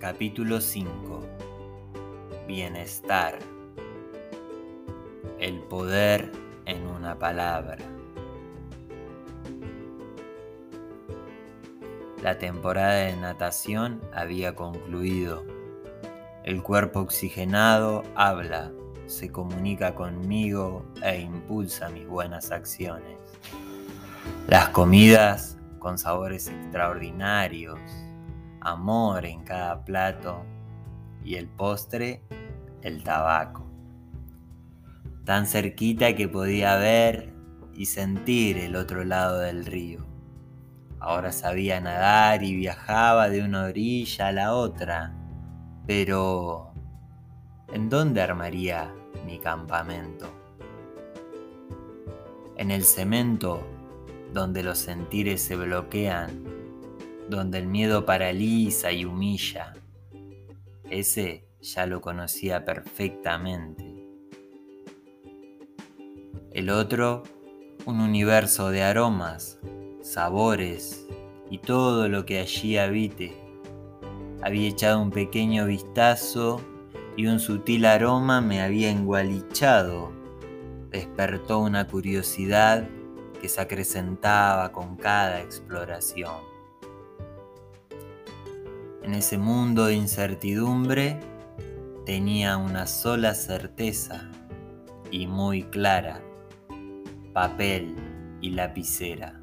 Capítulo 5 Bienestar El poder en una palabra La temporada de natación había concluido. El cuerpo oxigenado habla, se comunica conmigo e impulsa mis buenas acciones. Las comidas con sabores extraordinarios, amor en cada plato y el postre, el tabaco. Tan cerquita que podía ver y sentir el otro lado del río. Ahora sabía nadar y viajaba de una orilla a la otra, pero ¿en dónde armaría mi campamento? En el cemento donde los sentires se bloquean, donde el miedo paraliza y humilla. Ese ya lo conocía perfectamente. El otro, un universo de aromas, sabores y todo lo que allí habite. Había echado un pequeño vistazo y un sutil aroma me había engualichado. Despertó una curiosidad que se acrecentaba con cada exploración. En ese mundo de incertidumbre tenía una sola certeza y muy clara, papel y lapicera.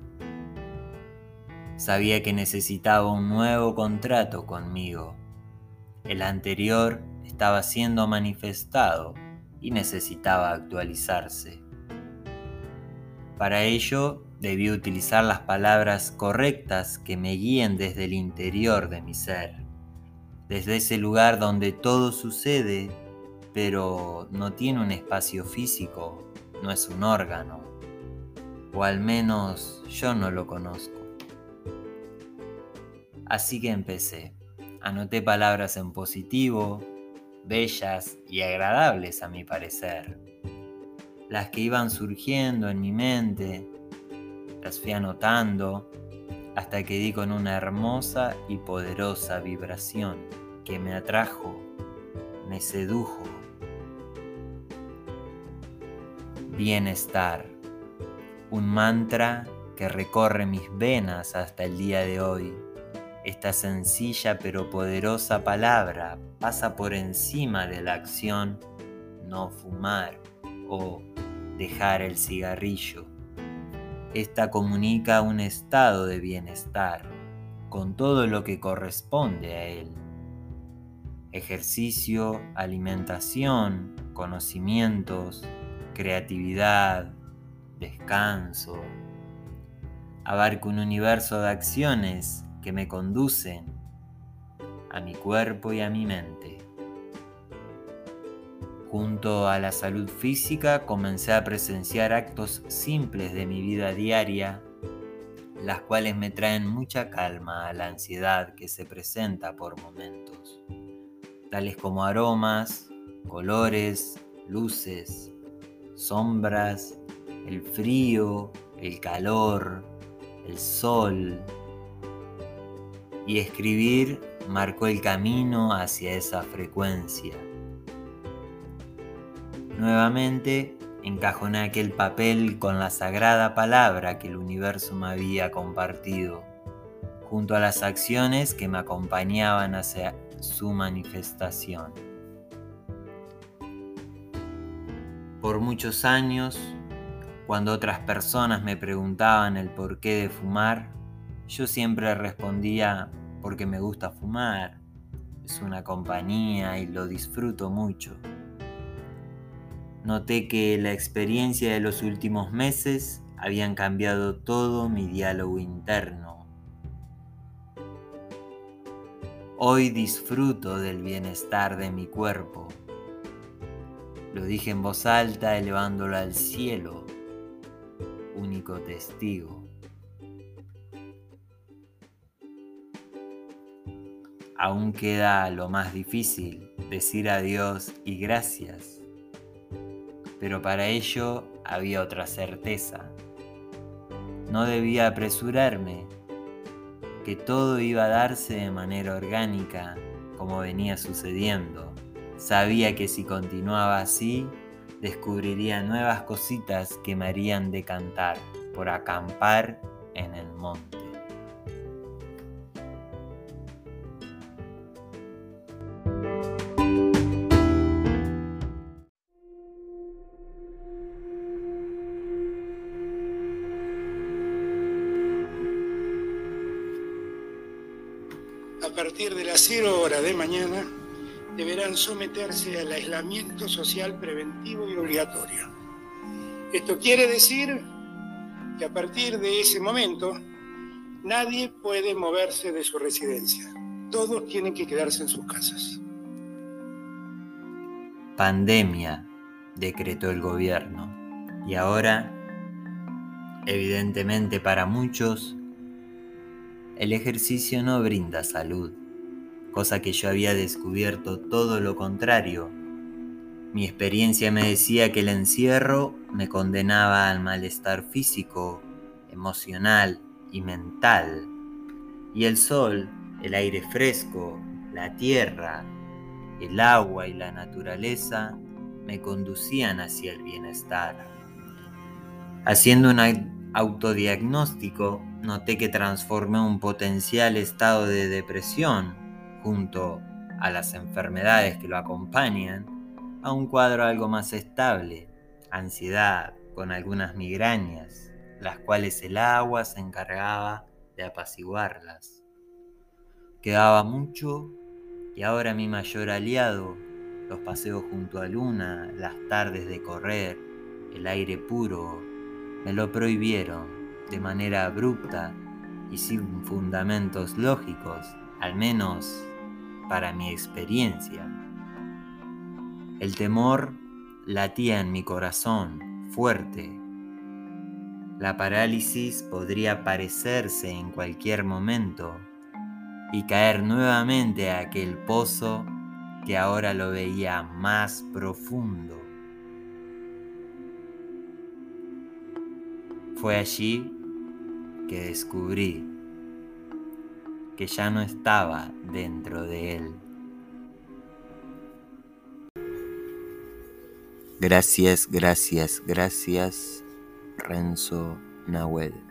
Sabía que necesitaba un nuevo contrato conmigo. El anterior estaba siendo manifestado y necesitaba actualizarse. Para ello debí utilizar las palabras correctas que me guíen desde el interior de mi ser, desde ese lugar donde todo sucede, pero no tiene un espacio físico, no es un órgano, o al menos yo no lo conozco. Así que empecé. Anoté palabras en positivo, bellas y agradables a mi parecer las que iban surgiendo en mi mente, las fui anotando hasta que di con una hermosa y poderosa vibración que me atrajo, me sedujo. Bienestar, un mantra que recorre mis venas hasta el día de hoy. Esta sencilla pero poderosa palabra pasa por encima de la acción no fumar o dejar el cigarrillo. Esta comunica un estado de bienestar con todo lo que corresponde a él. Ejercicio, alimentación, conocimientos, creatividad, descanso. Abarca un universo de acciones que me conducen a mi cuerpo y a mi mente. Junto a la salud física comencé a presenciar actos simples de mi vida diaria, las cuales me traen mucha calma a la ansiedad que se presenta por momentos, tales como aromas, colores, luces, sombras, el frío, el calor, el sol. Y escribir marcó el camino hacia esa frecuencia Nuevamente encajoné aquel papel con la sagrada palabra que el universo me había compartido, junto a las acciones que me acompañaban hacia su manifestación. Por muchos años, cuando otras personas me preguntaban el porqué de fumar, yo siempre respondía porque me gusta fumar, es una compañía y lo disfruto mucho. Noté que la experiencia de los últimos meses habían cambiado todo mi diálogo interno. Hoy disfruto del bienestar de mi cuerpo. Lo dije en voz alta elevándolo al cielo, único testigo. Aún queda lo más difícil, decir adiós y gracias pero para ello había otra certeza. No debía apresurarme, que todo iba a darse de manera orgánica como venía sucediendo. Sabía que si continuaba así, descubriría nuevas cositas que me harían decantar por acampar en el monte. Partir de las 0 horas de mañana, deberán someterse al aislamiento social preventivo y obligatorio. Esto quiere decir que a partir de ese momento nadie puede moverse de su residencia. Todos tienen que quedarse en sus casas. Pandemia, decretó el gobierno. Y ahora, evidentemente para muchos, el ejercicio no brinda salud, cosa que yo había descubierto todo lo contrario. Mi experiencia me decía que el encierro me condenaba al malestar físico, emocional y mental. Y el sol, el aire fresco, la tierra, el agua y la naturaleza me conducían hacia el bienestar. Haciendo una autodiagnóstico, noté que transformé un potencial estado de depresión junto a las enfermedades que lo acompañan a un cuadro algo más estable, ansiedad con algunas migrañas, las cuales el agua se encargaba de apaciguarlas. Quedaba mucho y ahora mi mayor aliado, los paseos junto a luna, las tardes de correr, el aire puro, me lo prohibieron de manera abrupta y sin fundamentos lógicos, al menos para mi experiencia. El temor latía en mi corazón fuerte. La parálisis podría aparecerse en cualquier momento y caer nuevamente a aquel pozo que ahora lo veía más profundo. Fue allí que descubrí que ya no estaba dentro de él. Gracias, gracias, gracias, Renzo Nahuel.